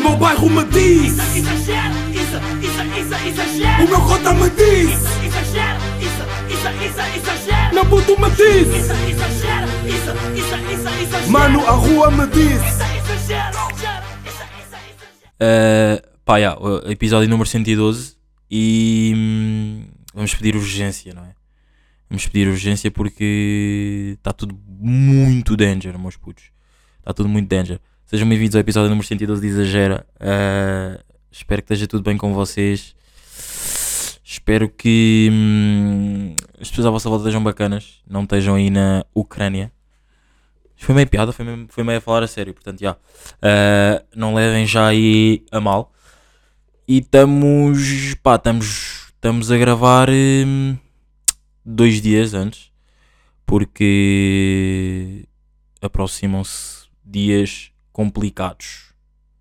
meu bairro me diz Isso, exagero, isso, isso, isso, exagero. O meu cota me diz Isso, exagero, isso, isso, isso, exagero. Meu puto me diz Isso, exagero, isso, isso, isso, exagero. Mano, a rua me diz Isso, exagero, exagero. Uh, pá, yeah, o episódio número 112 e hum, vamos pedir urgência, não é? Vamos pedir urgência porque está tudo muito danger, meus putos. Está tudo muito danger. Sejam bem-vindos ao episódio número 112 de Exagera. Uh, espero que esteja tudo bem com vocês. Espero que hum, as pessoas à vossa volta estejam bacanas. Não estejam aí na Ucrânia. Foi meio piada, foi meio, foi meio a falar a sério. Portanto, já. Uh, não levem já aí a mal. E estamos. pá, estamos. Estamos a gravar hum, dois dias antes. Porque aproximam-se dias complicados.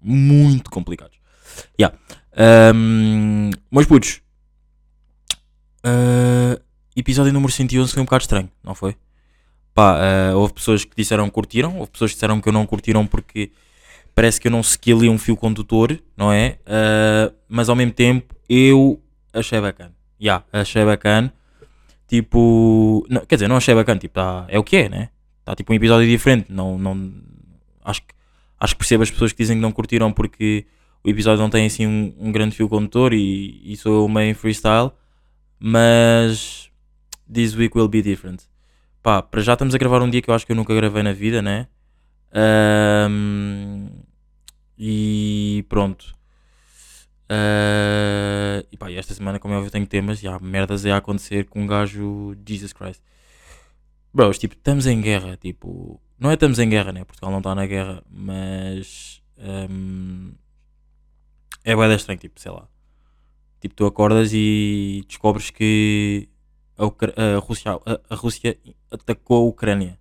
Muito complicados. Yeah. Um, meus putos. uh, episódio número 111 foi um bocado estranho, não foi? Pá, uh, houve pessoas que disseram que curtiram, houve pessoas que disseram que eu não curtiram porque parece que eu não segui ali um fio condutor, não é? Uh, mas ao mesmo tempo eu achei bacana. Já, yeah, achei bacana. Tipo, não, quer dizer, não achei bacana, tipo, tá, é o que é, né? Está tipo um episódio diferente. Não, não, acho, que, acho que percebo as pessoas que dizem que não curtiram porque o episódio não tem assim um, um grande fio condutor e, e sou eu meio freestyle. Mas this week will be different. Pá, para já estamos a gravar um dia que eu acho que eu nunca gravei na vida, né? Ahm, e pronto. Ah, e pá, esta semana, como é óbvio, tenho temas e há merdas a acontecer com um gajo Jesus Christ. Bros, tipo, estamos em guerra, tipo, não é estamos em guerra, né? Portugal não está na guerra, mas ahm, é da estranho, tipo, sei lá. Tipo, tu acordas e descobres que a, a Rússia, a, a Rússia atacou a Ucrânia.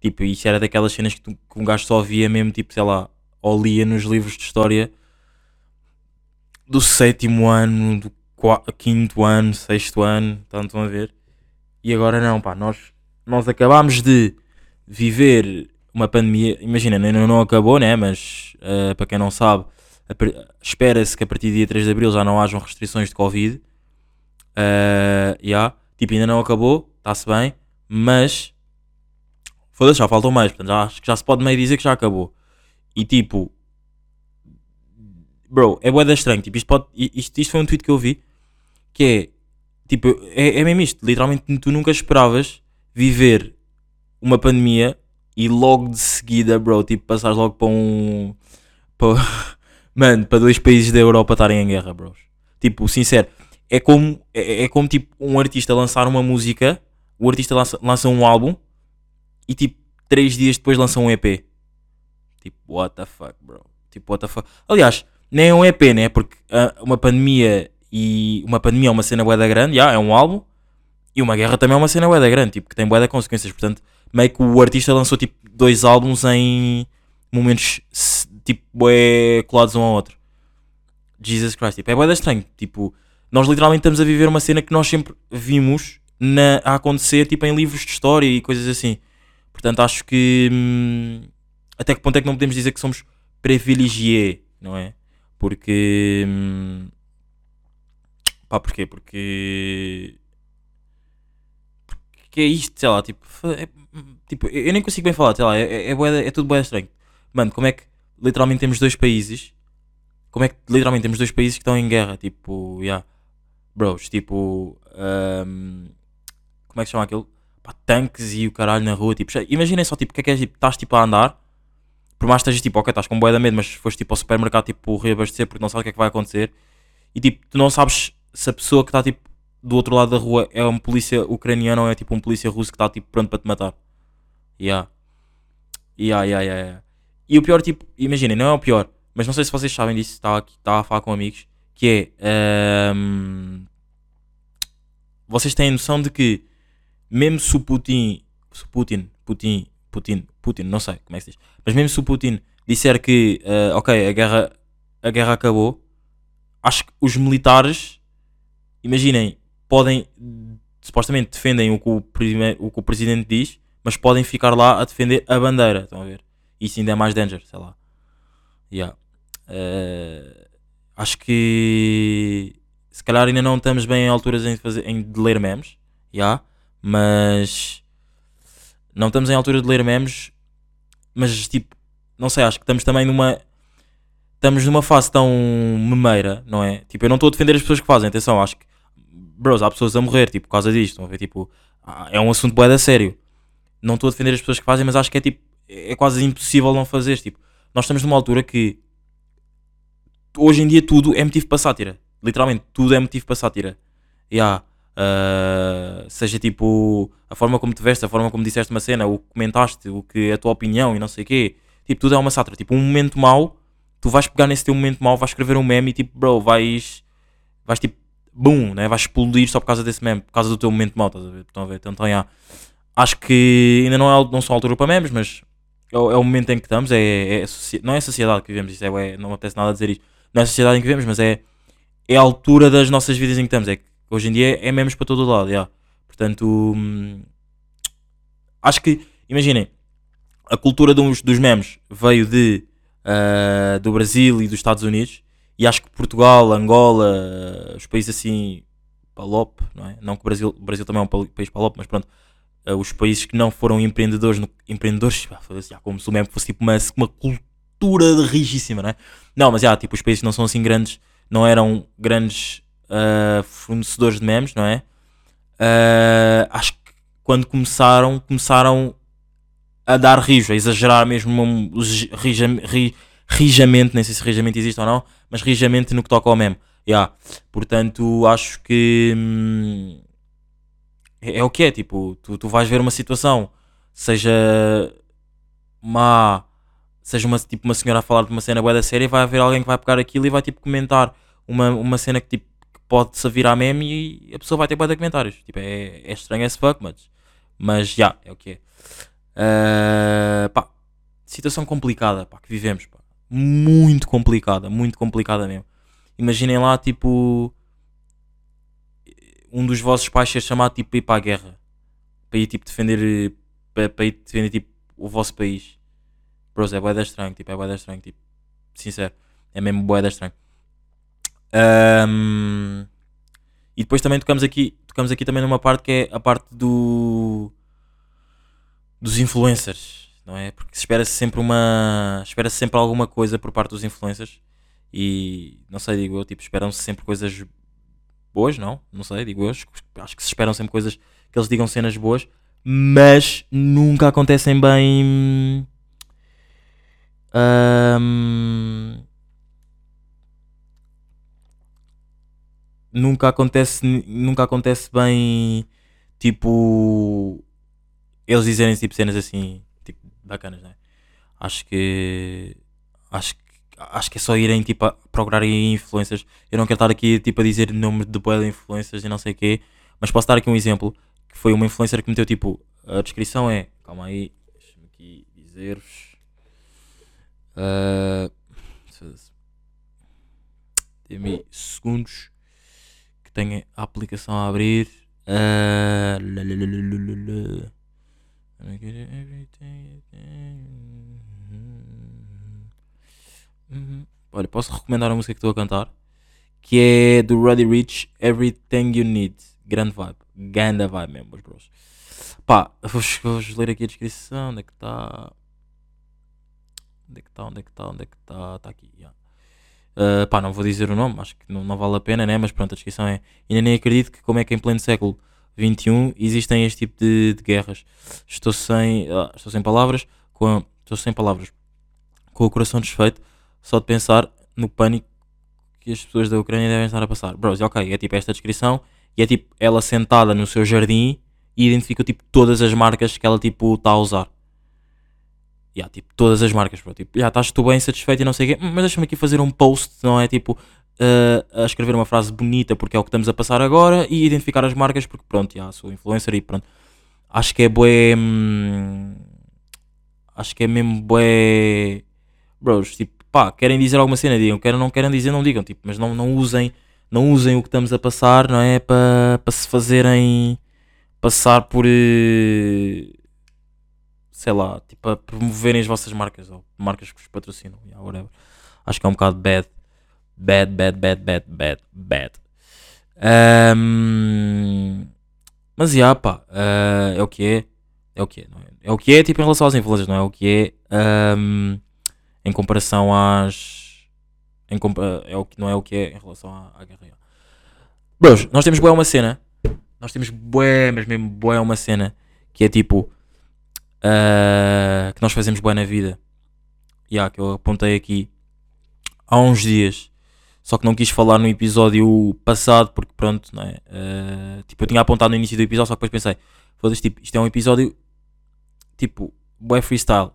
Tipo, isso era daquelas cenas que, tu- que um gajo só via mesmo, tipo, sei lá, ou lia nos livros de história do sétimo ano, do quinto ano, sexto ano, estão a ver? E agora não, pá, nós, nós acabámos de viver uma pandemia, imagina, ainda não acabou, né? Mas eh, para quem não sabe, espera-se que a partir do dia 3 de Abril já não hajam restrições de Covid. Eh, yeah. Tipo, ainda não acabou, está-se bem, mas foda-se, já faltam mais, portanto, já, acho que já se pode meio dizer que já acabou. E tipo, bro, é bué da estranho, tipo, isto, pode, isto, isto foi um tweet que eu vi, que é, tipo, é, é mesmo isto, literalmente tu nunca esperavas viver uma pandemia e logo de seguida, bro, tipo, passares logo para um, para, mano, para dois países da Europa estarem em guerra, bros. Tipo, sincero, é como, é, é como tipo um artista lançar uma música, o artista lança, lança um álbum e tipo três dias depois lança um EP. Tipo, what the fuck, bro? Tipo, what the fuck? Aliás, nem é um EP, né? Porque ah, uma pandemia e uma pandemia é uma cena bué da grande, já, é um álbum, e uma guerra também é uma cena bué da grande, tipo, que tem bué da consequências. Portanto, meio que o artista lançou tipo dois álbuns em momentos tipo bué colados um ao outro. Jesus Christ, tipo, é bué da estranho. Tipo, nós literalmente estamos a viver uma cena que nós sempre vimos na, a acontecer tipo em livros de história e coisas assim. Portanto, acho que hum, até que ponto é que não podemos dizer que somos privilegiés, não é? Porque hum, pá, porquê? Porque que é isto, sei lá, tipo, é- tipo eu nem consigo bem falar, sei lá, é, é, é, é tudo bem estranho. Mano, como é que literalmente temos dois países, como é que literalmente temos dois países que estão em guerra, tipo, yeah, bros, tipo, ahm, como é que chama aquilo? Pá, tanques e o caralho na rua, tipo, já- imaginem só, tipo, o que é que é, tipo, estás tipo a andar, por mais que estejas tipo, ok, estás com boia da medo, mas foste tipo ao supermercado, tipo, reabastecer porque não sabes o que é que vai acontecer, e tipo, tu não sabes se a pessoa que está tipo do outro lado da rua é um polícia ucraniano ou é tipo um polícia russo que está tipo pronto para te matar. Yeah. Yeah, yeah, yeah, yeah. E o pior, tipo, imaginem, não é o pior, mas não sei se vocês sabem disso, estava aqui, estava a falar com amigos, que é. ahm, vocês têm noção de que, mesmo se o Putin. Se Putin. Putin. Putin. Putin, não sei como é que se diz. Mas mesmo se o Putin disser que, ah, ok, a guerra, a guerra acabou, acho que os militares, imaginem, podem. Supostamente defendem o que o, o que o presidente diz, mas podem ficar lá a defender a bandeira. Estão a ver? Isso ainda é mais danger, sei lá. Yeah. eh, acho que se calhar ainda não estamos bem em alturas em, fazer, em de ler memes, já, mas não estamos em altura de ler memes, mas tipo, não sei, acho que estamos também numa estamos numa fase tão memeira, não é? Tipo, eu não estou a defender as pessoas que fazem, atenção, acho que bros, há pessoas a morrer, tipo, por causa disto, estão a ver, tipo, ah, é um assunto bué da sério. Não estou a defender as pessoas que fazem, mas acho que é tipo, é quase impossível não fazer, tipo, nós estamos numa altura que hoje em dia tudo é motivo para sátira. Literalmente, tudo é motivo para sátira. Yeah. Uh, seja tipo a forma como te vestes, a forma como disseste uma cena, o que comentaste, o que a tua opinião e não sei o quê. Tipo, tudo é uma sátira. Tipo, um momento mau, tu vais pegar nesse teu momento mau, vais escrever um meme e tipo, bro, vais. vais tipo, boom, né? vais explodir só por causa desse meme, por causa do teu momento mau, estás a ver? Estão a ver? Então, yeah. acho que ainda não, é, não a altura para memes, mas é, o- é o momento em que estamos. É, é não é a sociedade que vivemos, isso é, é- não apetece nada a dizer isto. Não é a sociedade em que vivemos, mas é, é a altura das nossas vidas em que estamos. É que hoje em dia é memes para todo lado, portanto, hum, acho que, imaginem, a cultura dos, dos memes veio de, ah, do Brasil e dos Estados Unidos, e acho que Portugal, Angola, os países assim, palop, não é? Não que o Brasil, o Brasil também é um país palop, mas pronto, ah, os países que não foram empreendedores, no- empreendedores, já, como se o meme fosse tipo uma, uma cultura rigíssima, não é? Não, mas já, tipo, os países que não são assim grandes, não eram grandes ah, fornecedores de memes, não é? Ah, acho que quando começaram, começaram a dar rijo, a exagerar mesmo um, rija- ri- rijamente, nem sei se rijamente existe ou não, mas rijamente no que toca ao meme. Yeah. Portanto, acho que hum, é, é o que é, tipo, tu, tu vais ver uma situação, seja má, seja uma, tipo, uma senhora a falar de uma cena bué da séria, vai haver alguém que vai pegar aquilo e vai tipo comentar uma, uma cena que, tipo, que pode se virar meme e a pessoa vai ter bué de comentários. Tipo, é, é estranho as fuck, mas, mas já, é o que é. Ah, pá, situação complicada pá, que vivemos, pá. Muito complicada, muito complicada mesmo. Imaginem lá, tipo, um dos vossos pais ser chamado tipo, para ir para a guerra, para ir tipo, defender, para, para ir defender tipo, o vosso país. Bros, é boeda estranho, tipo, é boeda estranho, tipo, sincero, é mesmo boeda estranho. Ahm, e depois também tocamos aqui, tocamos aqui também numa parte que é a parte do dos influencers, não é? Porque espera-se sempre uma. Espera-se sempre alguma coisa por parte dos influencers e não sei, digo eu, tipo, esperam-se sempre coisas boas, não? Não sei, digo eu. Acho que se esperam sempre coisas que eles digam cenas boas, mas nunca acontecem bem. Ahm, nunca acontece nunca acontece bem tipo eles dizerem tipo cenas assim bacanas né acho que acho que acho que é só irem tipo a procurarem influencers eu não quero estar aqui tipo a dizer nome de boa de influencers e não sei o quê mas posso dar aqui um exemplo que foi uma influencer que meteu tipo a descrição é calma aí deixa-me aqui dizer-vos Ah, Dê-me segundos que tenha a aplicação a abrir. Lalalalalalala. Uhum. Olha, posso recomendar a música que estou a cantar que é do Roddy Rich Everything You Need. Grande vibe, ganda vibe mesmo, meus bros. Pá, vou-vos vou-vos ler aqui a descrição. Onde é que está? Onde é que está? Onde é que está? Onde é que está? Está aqui. já. Uh, pá, não vou dizer o nome, acho que não, não vale a pena, né? Mas pronto, a descrição é. Ainda nem acredito que, como é que em pleno século XXI existem este tipo de, de guerras. Estou sem, ah, estou sem palavras, com a- estou sem palavras, com o coração desfeito, só de pensar no pânico que as pessoas da Ucrânia devem estar a passar. Bros, ok, é tipo esta descrição e é tipo ela sentada no seu jardim e identifica tipo todas as marcas que ela tipo está a usar. Yeah, tipo, todas as marcas, bro. Tipo, já estás tu bem satisfeito e não sei o quê, "Hum, mas deixa-me aqui fazer um post, não é? Tipo, eh, a escrever uma frase bonita porque é o que estamos a passar agora e identificar as marcas porque, pronto, já sou influencer e pronto. Acho que é bué. hum, acho que é mesmo bué. Bros, tipo, pá, querem dizer alguma cena, digam. Querem, não querem dizer, não digam. Tipo, mas não, não usem. Não usem o que estamos a passar, não é? Para se fazerem passar por. eh, sei lá, tipo, a promoverem as vossas marcas ou marcas que vos patrocinam, yeah, whatever. Acho que é um bocado bad. Bad, bad, bad, bad, bad, bad. Ahm, mas já, pá, ah, é o que é. É o que é, não é? É o que é, tipo, em relação às influências, não é? o que é. ahm, em comparação às. Em compa- é o que não é o que é em relação à, à guerra. Bros, nós temos bué uma cena. Nós temos bué, mas mesmo bué uma cena. Que é tipo. ah, que nós fazemos bué na vida. E há que eu apontei aqui há uns dias. Só que não quis falar no episódio passado, porque pronto, não é? Ah, tipo, eu tinha apontado no início do episódio, só que depois pensei, foda-se, tipo, isto é um episódio tipo, bué freestyle.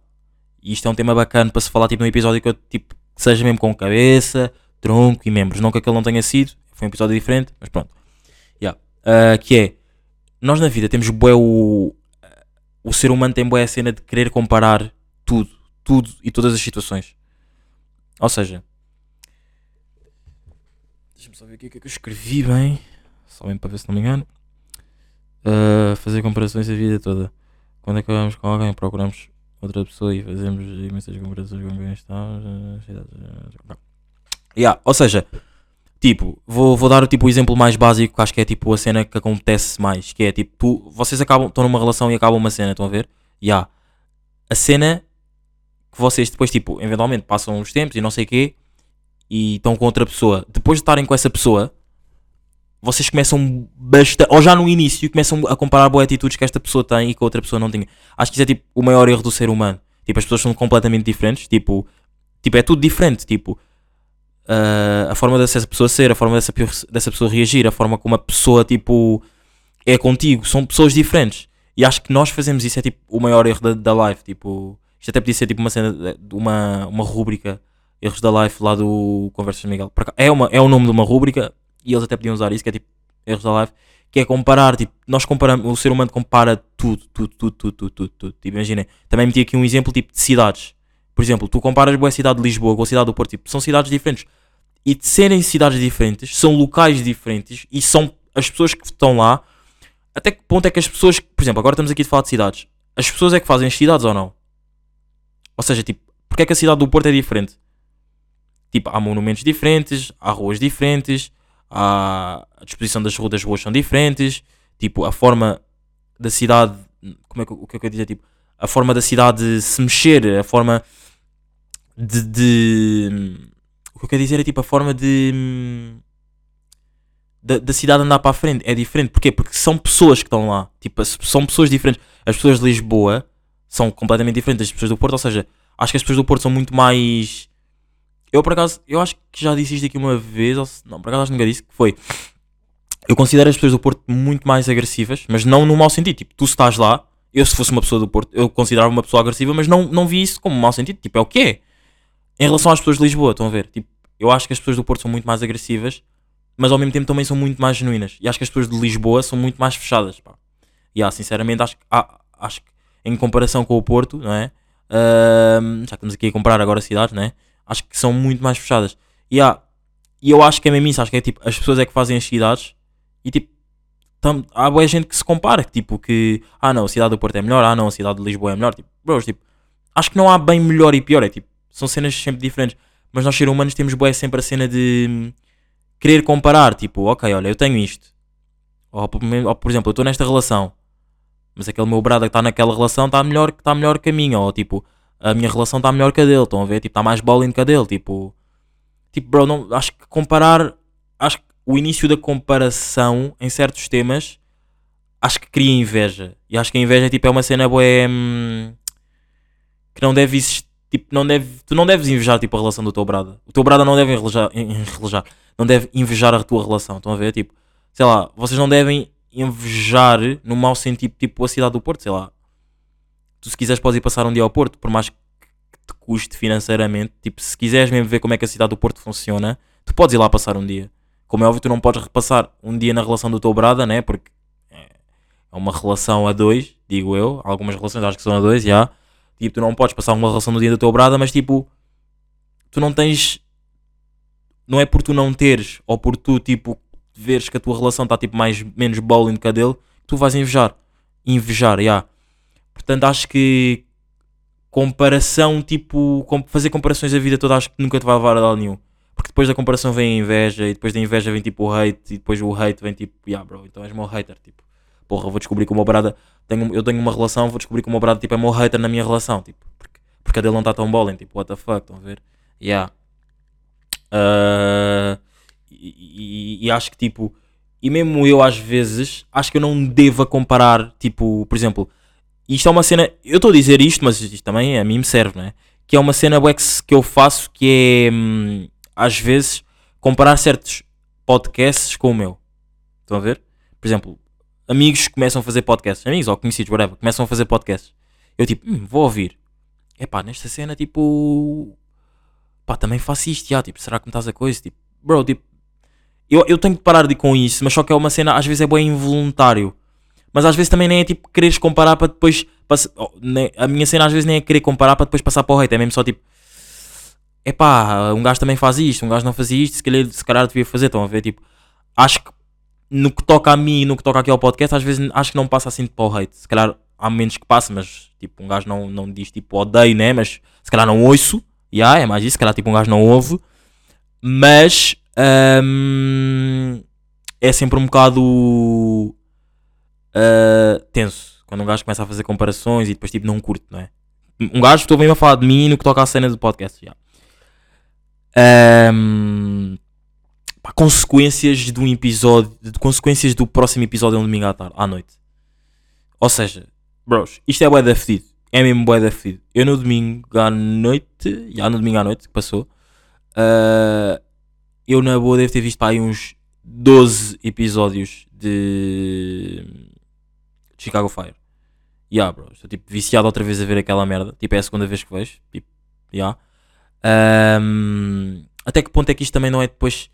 E isto é um tema bacana para se falar tipo num episódio que eu tipo seja mesmo com cabeça, tronco e membros. Não que aquele não tenha sido, foi um episódio diferente, mas pronto. Yeah. Ah, que é, nós na vida temos bué o. O ser humano tem bué a cena de querer comparar tudo, tudo e todas as situações. Ou seja, deixa-me só ver aqui o que é que eu escrevi bem, só bem para ver se não me engano. Ah, fazer comparações a vida toda. Quando acabamos com alguém, procuramos outra pessoa e fazemos imensas comparações com quem estamos. eh, Yeah, ou seja, tipo, vou, vou dar tipo, o exemplo mais básico que acho que é tipo a cena que acontece mais, que é tipo, tu, vocês acabam, estão numa relação e acabam uma cena, estão a ver? Yeah. A cena que vocês depois, tipo, eventualmente passam os tempos e não sei o quê e estão com outra pessoa. Depois de estarem com essa pessoa, vocês começam bastante, ou já no início, começam a comparar boas atitudes que esta pessoa tem e que a outra pessoa não tinha. Acho que isso é tipo o maior erro do ser humano. Tipo, as pessoas são completamente diferentes, tipo, tipo é tudo diferente, tipo, ah, a forma dessa pessoa ser, a forma dessa, dessa pessoa reagir, a forma como a pessoa, tipo, é contigo, são pessoas diferentes. E acho que nós fazemos isso, é tipo o maior erro da, da live, tipo, isto até podia ser tipo uma cena, uma, uma rúbrica, erros da live lá do Conversas de Miguel. É, uma, é o nome de uma rúbrica e eles até podiam usar isso, que é tipo erros da live, que é comparar, tipo, nós comparamos, o ser humano compara tudo, tudo, tudo, tudo, tudo, tudo, tudo. Tipo, imaginem, também meti aqui um exemplo tipo de cidades. Por exemplo, tu comparas boa cidade de Lisboa com a cidade do Porto, tipo, são cidades diferentes. E de serem cidades diferentes, são locais diferentes e são as pessoas que estão lá. Até que ponto é que as pessoas, por exemplo, agora estamos aqui a falar de cidades, as pessoas é que fazem as cidades ou não? Ou seja, tipo, porque é que a cidade do Porto é diferente? Tipo, há monumentos diferentes, há ruas diferentes, há a disposição das ruas, das ruas são diferentes, tipo, a forma da cidade, como é que, o que é eu ia dizer, tipo, a forma da cidade se mexer, a forma de, de- o que eu quero dizer é tipo a forma de da, da cidade andar para a frente é diferente, porquê? Porque são pessoas que estão lá, tipo, são pessoas diferentes, as pessoas de Lisboa são completamente diferentes das pessoas do Porto, ou seja, acho que as pessoas do Porto são muito mais eu por acaso, eu acho que já disse isto aqui uma vez, ou não, por acaso acho que nunca disse, que foi eu considero as pessoas do Porto muito mais agressivas, mas não no mau sentido. Tipo, tu estás lá, eu se fosse uma pessoa do Porto, eu considerava uma pessoa agressiva, mas não, não vi isso como mau sentido. Tipo, é o que é. Em relação às pessoas de Lisboa, estão a ver? Tipo, eu acho que as pessoas do Porto são muito mais agressivas, mas ao mesmo tempo também são muito mais genuínas. E acho que as pessoas de Lisboa são muito mais fechadas, pá. E ah, sinceramente, acho, que- acho que em comparação com o Porto, não é? Ahm, já estamos aqui a comparar agora cidades, não é? Acho que são muito mais fechadas. E ah, e eu acho que é mesmo isso, acho que é tipo, as pessoas é que fazem as cidades e tipo, tam, há boa gente que se compara, tipo, que ah não, a cidade do Porto é melhor, ah não, a cidade de Lisboa é melhor, tipo, bros, tipo, acho que não há bem melhor e pior, é tipo, são cenas sempre diferentes, mas nós seres humanos temos boa sempre a cena de hum, querer comparar, tipo, ok, olha, eu tenho isto, ou, ou, por exemplo, eu estou nesta relação, mas aquele meu brother que está naquela relação está melhor, tá melhor que a minha, ou tipo, a minha relação está melhor que a dele, estão a ver, tipo, está mais bowling que a dele, tipo, tipo, bro, não, acho que comparar, acho que o início da comparação em certos temas acho que cria inveja. E acho que a inveja tipo, é uma cena boa que não deve existir. Tipo, não deve, tu não deves invejar tipo, a relação do teu brada. O teu brada não deve enrelejar, não deve invejar a tua relação. Estão a ver? Tipo, sei lá, vocês não devem invejar no mau sentido, tipo a cidade do Porto, sei lá. Tu se quiseres podes ir passar um dia ao Porto, por mais que te custe financeiramente, tipo, se quiseres mesmo ver como é que a cidade do Porto funciona, tu podes ir lá passar um dia. Como é óbvio, tu não podes repassar um dia na relação do teu brada, né? Porque é uma relação a dois, digo eu. Algumas relações acho que são a dois, já. Tipo, tu não podes passar uma relação no dia do teu brada, mas tipo, tu não tens. Não é por tu não teres, ou por tu, tipo, veres que a tua relação está tipo mais, menos bowling que a dele, que tu vais invejar. Invejar, já. Portanto, acho que comparação, tipo, fazer comparações da vida toda, acho que nunca te vai levar a lado nenhum. Porque depois da comparação vem a inveja, e depois da inveja vem tipo o hate, e depois o hate vem tipo, yeah, bro, então és meu hater, tipo, porra, vou descobrir que o meu brada, tenho, eu tenho uma relação, vou descobrir que o meu brada, tipo, é meu hater na minha relação, tipo, porque, porque a dele não está tão bola, tipo, what the fuck, estão a ver? Yeah. Ah, e, e- e acho que, tipo, e mesmo eu às vezes, acho que eu não devo comparar, tipo, por exemplo, isto é uma cena, eu estou a dizer isto, mas isto também a mim me serve, não é? Que é uma cena que eu faço que é, hum, às vezes, comparar certos podcasts com o meu. Estão a ver? Por exemplo, amigos começam a fazer podcasts, amigos ou conhecidos, whatever, começam a fazer podcasts. Eu tipo, hum, vou ouvir. Epá, nesta cena, tipo, pá, também faço isto, já, tipo, será que me estás a coisa? Tipo, bro, tipo, eu, eu tenho que parar de com isso, mas só que é uma cena, às vezes é bem involuntário. Mas às vezes também nem é tipo quereres comparar para depois. oh, a minha cena às vezes nem é querer comparar para depois passar para o hate, é mesmo só tipo. Epá, um gajo também faz isto, um gajo não fazia isto, se calhar, se calhar devia fazer. Estão a ver? Tipo, acho que no que toca a mim e no que toca aqui ao podcast, às vezes acho que não passa assim para o hate. Se calhar há momentos que passa, mas tipo, um gajo não, não diz tipo odeio, né? Mas se calhar não ouço, yeah, é mais isso, se calhar tipo um gajo não ouve, mas hum, é sempre um bocado uh, tenso quando um gajo começa a fazer comparações e depois tipo não curte, não é? Um gajo, estou mesmo a falar de mim no que toca à cena do podcast. já. Um, pá, consequências de um episódio, de consequências do próximo episódio um domingo à tarde, à noite. Ou seja, bros, isto é bué da fedido. É mesmo bué da fedido. Eu no domingo à noite, já no domingo à noite que passou, uh, eu na boa devo ter visto pá, aí uns 12 episódios de de Chicago Fire. Yeah, bro. Estou tipo viciado outra vez a ver aquela merda. Tipo, é a segunda vez que vejo. Tipo, yeah. Ahm, até que ponto é que isto também não é depois.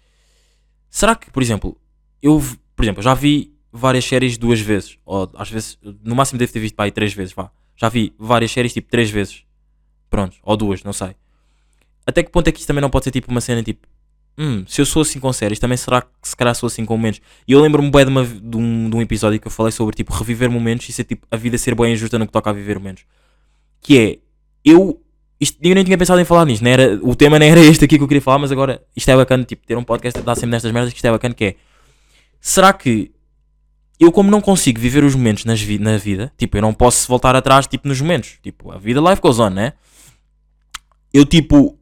Será que, por exemplo, eu, por exemplo, já vi várias séries duas vezes. Ou às vezes, no máximo devo ter visto para aí três vezes. Vá. Já vi várias séries tipo três vezes. Pronto, ou duas, não sei. Até que ponto é que isto também não pode ser tipo uma cena tipo. Hum, se eu sou assim com séries, também será que se calhar sou assim com momentos? E eu lembro-me bem de, uma- de um, de um episódio que eu falei sobre tipo reviver momentos e ser tipo a vida ser bem injusta no que toca a viver momentos. Que é, eu, isto, eu nem tinha pensado em falar nisto, não era, o tema nem era este aqui que eu queria falar, mas agora isto é bacana, tipo, ter um podcast dar sempre nestas merdas que isto é bacana, que é, será que eu como não consigo viver os momentos nas vi na vida, tipo, eu não posso voltar atrás tipo nos momentos, tipo, a vida life goes on, né? Eu tipo,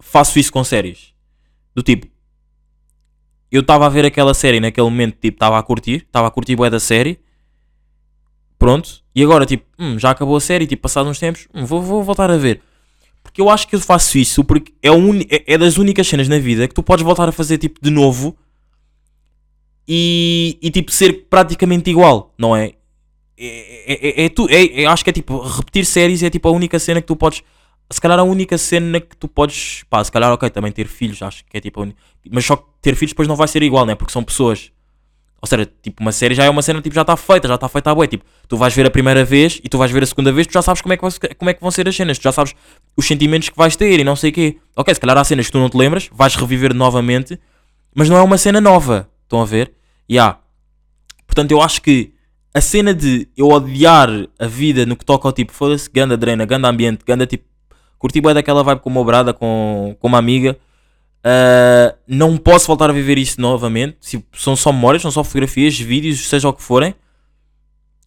faço isso com séries. Do tipo, eu estava a ver aquela série naquele momento, tipo, estava a curtir, estava a curtir bué da série, pronto, e agora, tipo, hum, já acabou a série, tipo, passado uns tempos, hum, vou, vou voltar a ver. Porque eu acho que eu faço isso porque é, o uni- é, é das únicas cenas na vida que tu podes voltar a fazer, tipo, de novo e, e tipo, ser praticamente igual, não é? É, é, é, é tu, é, é- acho que é tipo, repetir séries é tipo a única cena que tu podes. Se calhar a única cena que tu podes. Pá, se calhar, ok, também ter filhos, acho que é tipo. Mas só que ter filhos depois não vai ser igual, né? Porque são pessoas. Ou seja, tipo, uma série já é uma cena tipo, já está feita, já está feita a boa. Tipo, tu vais ver a primeira vez e tu vais ver a segunda vez, tu já sabes como é que, vai, como é que vão ser as cenas, tu já sabes os sentimentos que vais ter e não sei o quê. Ok, se calhar há cenas que tu não te lembras, vais reviver novamente, mas não é uma cena nova. Estão a ver? E há. Portanto, eu acho que a cena de eu odiar a vida no que toca ao tipo, foda-se, ganda drena, ganda ambiente, ganda tipo, curti bem daquela vibe com uma brada, com, com uma amiga. Uh, não posso voltar a viver isso novamente. Se- são só memórias, são só fotografias, vídeos, seja o que forem.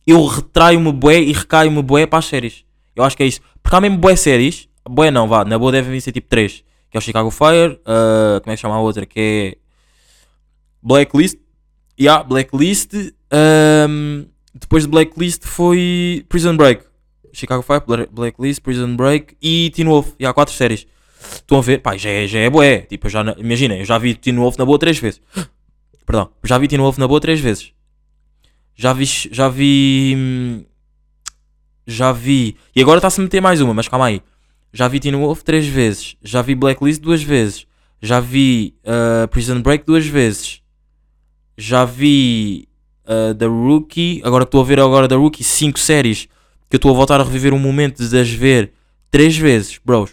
Eu retraio-me bué e recaio-me bué para as séries. Eu acho que é isso. Porque há mesmo bué séries. Bué não, vá. Na boa devem ser tipo 3. Que é o Chicago Fire. uh, como é que chama a outra? Que é... Blacklist. Yeah, Blacklist. um, depois de Blacklist foi Prison Break. Chicago Fire, Bla- Blacklist, Prison Break e Teen Wolf. E há quatro séries. Estão a ver? Pá, já é, já é bué. Tipo, já, na- imagina, eu já vi Teen Wolf na boa três vezes. Perdão, já vi Teen Wolf na boa três vezes. Já vi, já vi, hum, já vi, e agora está-se a meter mais uma, mas calma aí. Já vi Teen Wolf três vezes. Já vi Blacklist duas vezes. Já vi uh, Prison Break duas vezes. Já vi uh, The Rookie. Agora estou a ver agora The Rookie, cinco séries. Que eu estou a voltar a reviver um momento de as ver três vezes, bros.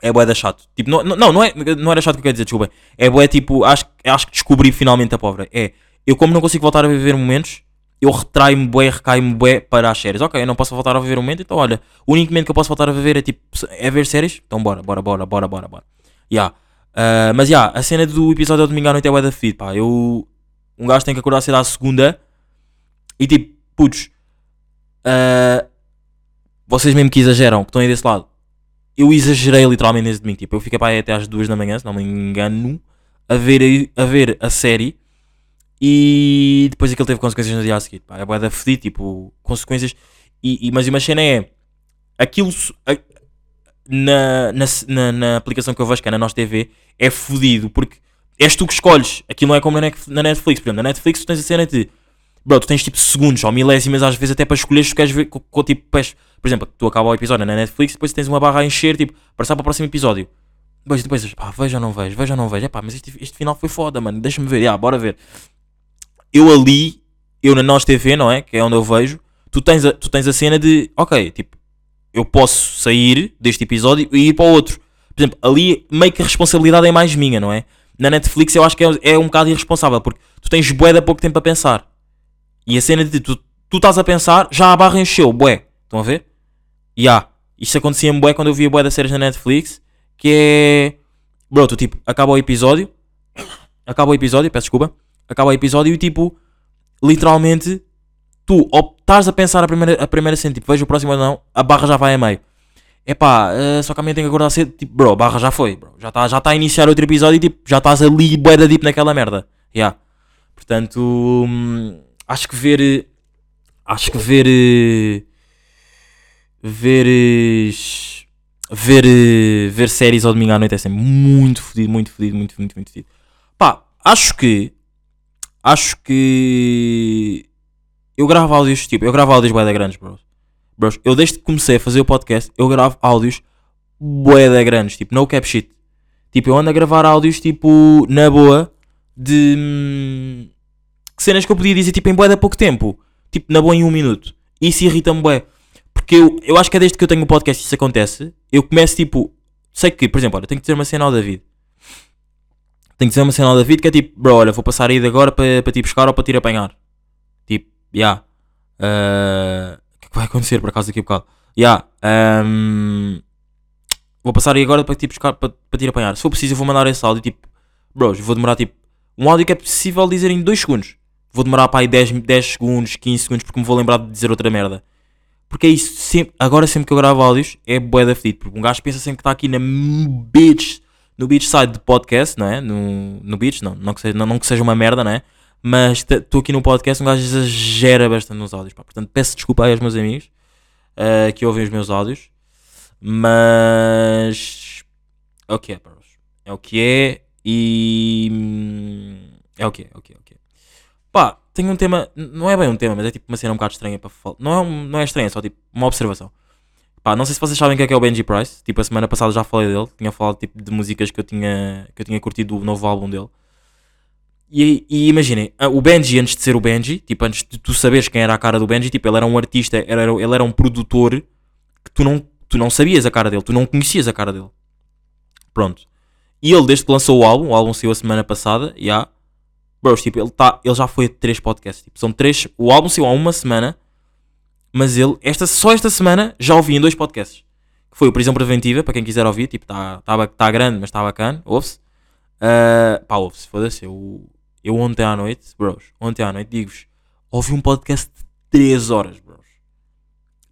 É bué da chato. Tipo, não, não, não, é, não era chato que eu quero dizer, desculpa. É bué tipo, acho, acho que descobri finalmente a pobre. É, eu como não consigo voltar a viver momentos, eu retraio-me bué, recaio-me bué para as séries. Ok, eu não posso voltar a viver um momento, então olha, o único momento que eu posso voltar a viver é tipo, é ver séries, então bora, bora, bora, bora, bora, bora. Yeah. Ah, mas já, a cena do episódio ao domingo à noite é bué da fedido, pá. Eu, um gajo tem que acordar cedo à segunda e tipo, putz, ah, vocês mesmo que exageram, que estão aí desse lado. Eu exagerei literalmente nesse domingo, tipo, eu fiquei para aí até às duas da manhã, se não me engano, a ver, a, ver a série e depois aquilo teve consequências no dia a seguir. Pá, é bué da fedido, tipo, consequências. E, e, mas uma cena é, aquilo, a- na, na, na, aplicação que eu vejo, que é na Nós TV, é fodido, porque és tu que escolhes. Aquilo não é como na Netflix. Por exemplo, na Netflix tu tens a cena de. Bro, tu tens tipo segundos ou milésimas às vezes até para escolher se tu queres ver. Com, com, tipo, pés- por exemplo, tu acaba o episódio na Netflix depois tens uma barra a encher, tipo, passar para o próximo episódio. Depois, depois, pá, vejo ou não vejo, vejo ou não vejo. Epá, mas este, este final foi foda, mano. Deixa-me ver, já, bora ver. Eu ali, eu na Nós TV, não é? Que é onde eu vejo, tu tens a, tu tens a cena de, ok, tipo, eu posso sair deste episódio e ir para o outro. Por exemplo, ali meio que a responsabilidade é mais minha, não é? Na Netflix eu acho que é, é um bocado irresponsável, porque tu tens bué pouco tempo a pensar. E a cena de tu, tu estás a pensar, já a barra encheu, bué. Estão a ver? E há. Isto acontecia-me bué quando eu via bué das séries na Netflix, que é... Bro, tu tipo, acaba o episódio, acaba o episódio, peço desculpa, acaba o episódio e tipo, literalmente, tu ou estás a pensar a primeira, a primeira cena, tipo, vejo o próximo ou não, a barra já vai a meio. Epá, eh, só que amanhã tenho que acordar cedo, tipo, bro, a barra já foi, bro. Já está já tá a iniciar outro episódio e tipo, já estás ali bué da deep naquela merda. Yeah. Portanto, hum, acho que ver, eh, acho que ver, eh, veres, ver, eh, ver séries ao domingo à noite é sempre muito fodido, muito fodido, muito, muito, muito fodido. Pá, acho que, acho que eu gravo áudios, tipo, eu gravo áudios bué da grandes, bros. Bros, eu desde que comecei a fazer o podcast, eu gravo áudios bué da grandes, tipo, no cap shit. Tipo, eu ando a gravar áudios, tipo, na boa, de hum, cenas que eu podia dizer, tipo, em bué de pouco tempo. Tipo, na boa em um minuto. Isso irrita-me bué. Porque eu, eu acho que é desde que eu tenho o podcast que isso acontece, eu começo, tipo, sei que, por exemplo, olha, tenho que dizer uma cena ao David. Tenho que dizer uma cena ao David que é tipo, bro, olha, vou passar aí de agora para para te buscar ou para te ir apanhar. Tipo, já. Yeah. Uh, o que é que vai acontecer por acaso daqui a bocado? Já. um, vou passar aí agora para te buscar, para, para te ir apanhar. Se for preciso, eu vou mandar esse áudio, tipo, bros, vou demorar tipo, um áudio que é possível dizer em 2 segundos. Vou demorar para aí 10, 10 segundos, 15 segundos, porque me vou lembrar de dizer outra merda. Porque é isso, sempre, agora sempre que eu gravo áudios, é bué da fedido, porque um gajo pensa sempre que está aqui na bitch, no beach side de podcast, não é? No, no beach, não, não que, seja, não, não que seja uma merda, não é? Mas estou aqui no podcast, um gajo exagera bastante nos áudios, pá. Portanto, peço desculpa aí aos meus amigos uh, que ouvem os meus áudios, mas é o que é. É o que é e hum, é o que é, é o que é, é o que é. Pá, tenho um tema, não é bem um tema, mas é tipo uma cena um bocado estranha para falar. Não é, não é estranha, é só tipo uma observação. Pá, não sei se vocês sabem quem é que é o Benji Price. Tipo, a semana passada já falei dele. Tinha falado tipo, de músicas que eu tinha, que eu tinha curtido do novo álbum dele. E, e imaginem, o Benji, antes de ser o Benji, tipo, antes de tu saberes quem era a cara do Benji, tipo, ele era um artista, era, ele era um produtor que tu não, tu não sabias a cara dele, tu não conhecias a cara dele. Pronto. E ele, desde que lançou o álbum, o álbum saiu a semana passada, já. Yeah, bros, tipo, ele, tá, ele já foi a três podcasts. Tipo, são três. O álbum saiu há uma semana, mas ele, esta, só esta semana, já ouvi em dois podcasts. Que foi o Prisão Preventiva, para quem quiser ouvir, tipo, está tá, tá grande, mas está bacana, ouve-se. Uh, pá, ouve-se, foda-se. Eu, eu ontem à noite, bros, ontem à noite, digo-vos, ouvi um podcast de 3 horas, bros.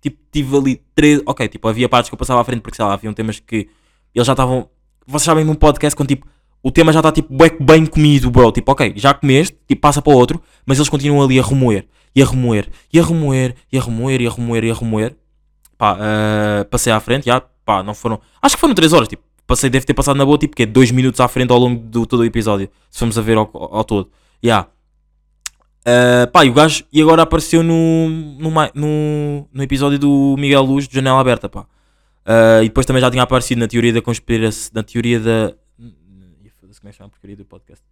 Tipo, tive ali 3. Ok, tipo, havia partes que eu passava à frente porque, sei lá, haviam temas que eles já estavam. Vocês sabem num podcast quando, tipo, o tema já está, tipo, bem, comido, bro. Tipo, ok, já comeste, tipo, passa para o outro, mas eles continuam ali a remoer, e a remoer, e a remoer, e a remoer, e a remoer, e a remoer. Pá, uh, passei à frente, já, pá, não foram. Acho que foram 3 horas, tipo, passei, deve ter passado na boa, tipo, que é 2 minutos à frente ao longo do todo o episódio, se formos a ver ao, ao todo. Já. Uh, pá, e o gajo, e agora apareceu no, no, no, no episódio do Miguel Luz de Janela Aberta, pá. Uh, e depois também já tinha aparecido na teoria da conspiração, na teoria da. Como é que chama porcaria do podcast?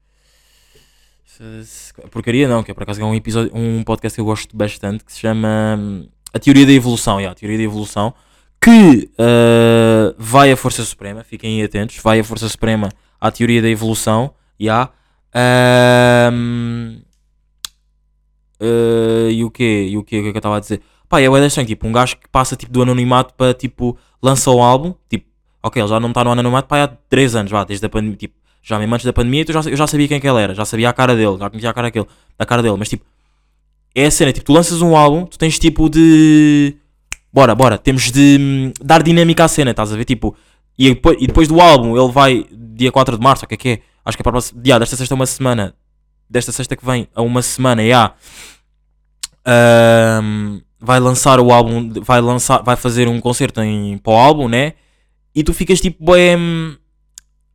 Porcaria não, que é por acaso é um episódio, um podcast que eu gosto bastante que se chama hum, A Teoria da Evolução, yeah, a Teoria da Evolução, que uh, vai à Força Suprema, fiquem atentos, vai à Força Suprema à Teoria da Evolução, yeah, um, eh, e o quê? E o? O que é que eu estava a dizer? Pá, é o estranho, tipo, um gajo que passa tipo, do anonimato para tipo, lança o álbum, tipo, ok, ele já não está no anonimato pá, há 3 anos, vá, desde a pandemia, tipo, já mesmo antes da pandemia, então já, eu já sabia quem que ele era, já sabia a cara dele, já conhecia a cara, dele, a cara dele, mas tipo, é a cena, tipo, tu lanças um álbum, tu tens tipo de. Bora, bora, temos de hum, dar dinâmica à cena, estás a ver? Tipo, e depois, e depois do álbum ele vai dia 4 de março, o que é que é? Acho que é para a próxima. Desta sexta a uma semana. Desta sexta que vem a uma semana, yeah. Ahm, vai lançar o álbum, vai lançar, vai fazer um concerto em, para o álbum, né? E tu ficas tipo, bem.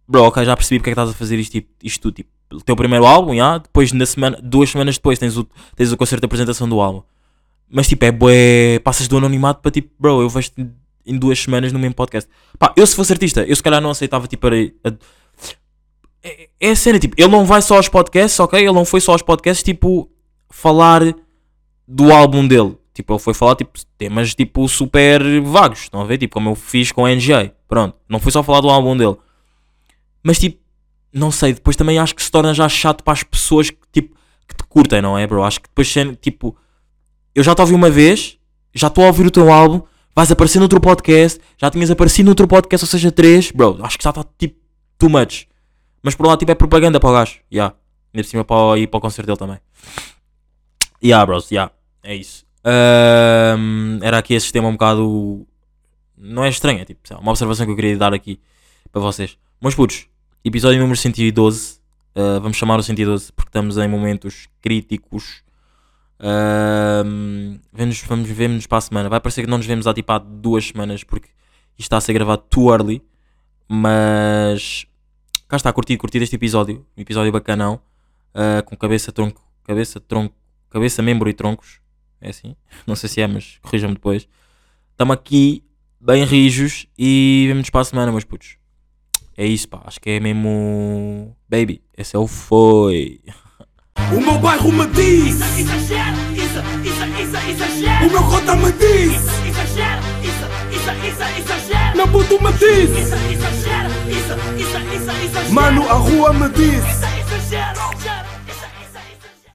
Bro, ok, já percebi porque é que estás a fazer isto, tipo, isto tudo, tipo, o teu primeiro álbum, yeah, depois na semana, duas semanas depois tens o, tens o concerto de apresentação do álbum. Mas tipo, é bué, passas do anonimato para tipo, bro, eu vejo em duas semanas no mesmo podcast. Pá, eu se fosse artista, eu se calhar não aceitava tipo a, a- é, é a cena, tipo, ele não vai só aos podcasts, ok? Ele não foi só aos podcasts, tipo, falar do álbum dele. Tipo, ele foi falar tipo temas tipo super vagos, estão a ver? Tipo, como eu fiz com a NJ. Pronto, não foi só falar do álbum dele. Mas tipo, não sei, depois também acho que se torna já chato para as pessoas que, tipo, que te curtem, não é, bro? Acho que depois, tipo, eu já te ouvi uma vez, já estou a ouvir o teu álbum, vais aparecer noutro podcast, já tinhas aparecido noutro podcast, ou seja, três, bro, acho que já está tipo too much. Mas por lá, tipo, é propaganda para o gajo, já. Yeah. Ainda por cima para, ir para o concerto dele também. Yeah, bros, yeah, é isso. Ahm, era aqui esse sistema um bocado. Não é estranho, é tipo, uma observação que eu queria dar aqui para vocês. Meus putos, episódio número 112. ah, vamos chamar o 112 porque estamos em momentos críticos. Ahm, vemos, vamos ver-nos para a semana. Vai parecer que não nos vemos há tipo há duas semanas porque isto está a ser gravado too early. Mas cá está, curtido, curtido este episódio. Um episódio bacanão. ah, com cabeça, tronco, cabeça, tronco, cabeça, membro e troncos. É assim? Não sei se é, mas corrijam-me depois. Estamos aqui bem rijos e vemos para a semana, meus putos. É isso, pá. Acho que é mesmo. Baby, esse é o foi. O meu bairro me diz, Exagero, isso, isso, isso, exagero. o meu cota me diz, Exagero, isso, isso, isso, exagero. meu puto me diz, Isso, exagero, isso, isso, isso, exagero. mano, a rua me diz. Isso, exagero.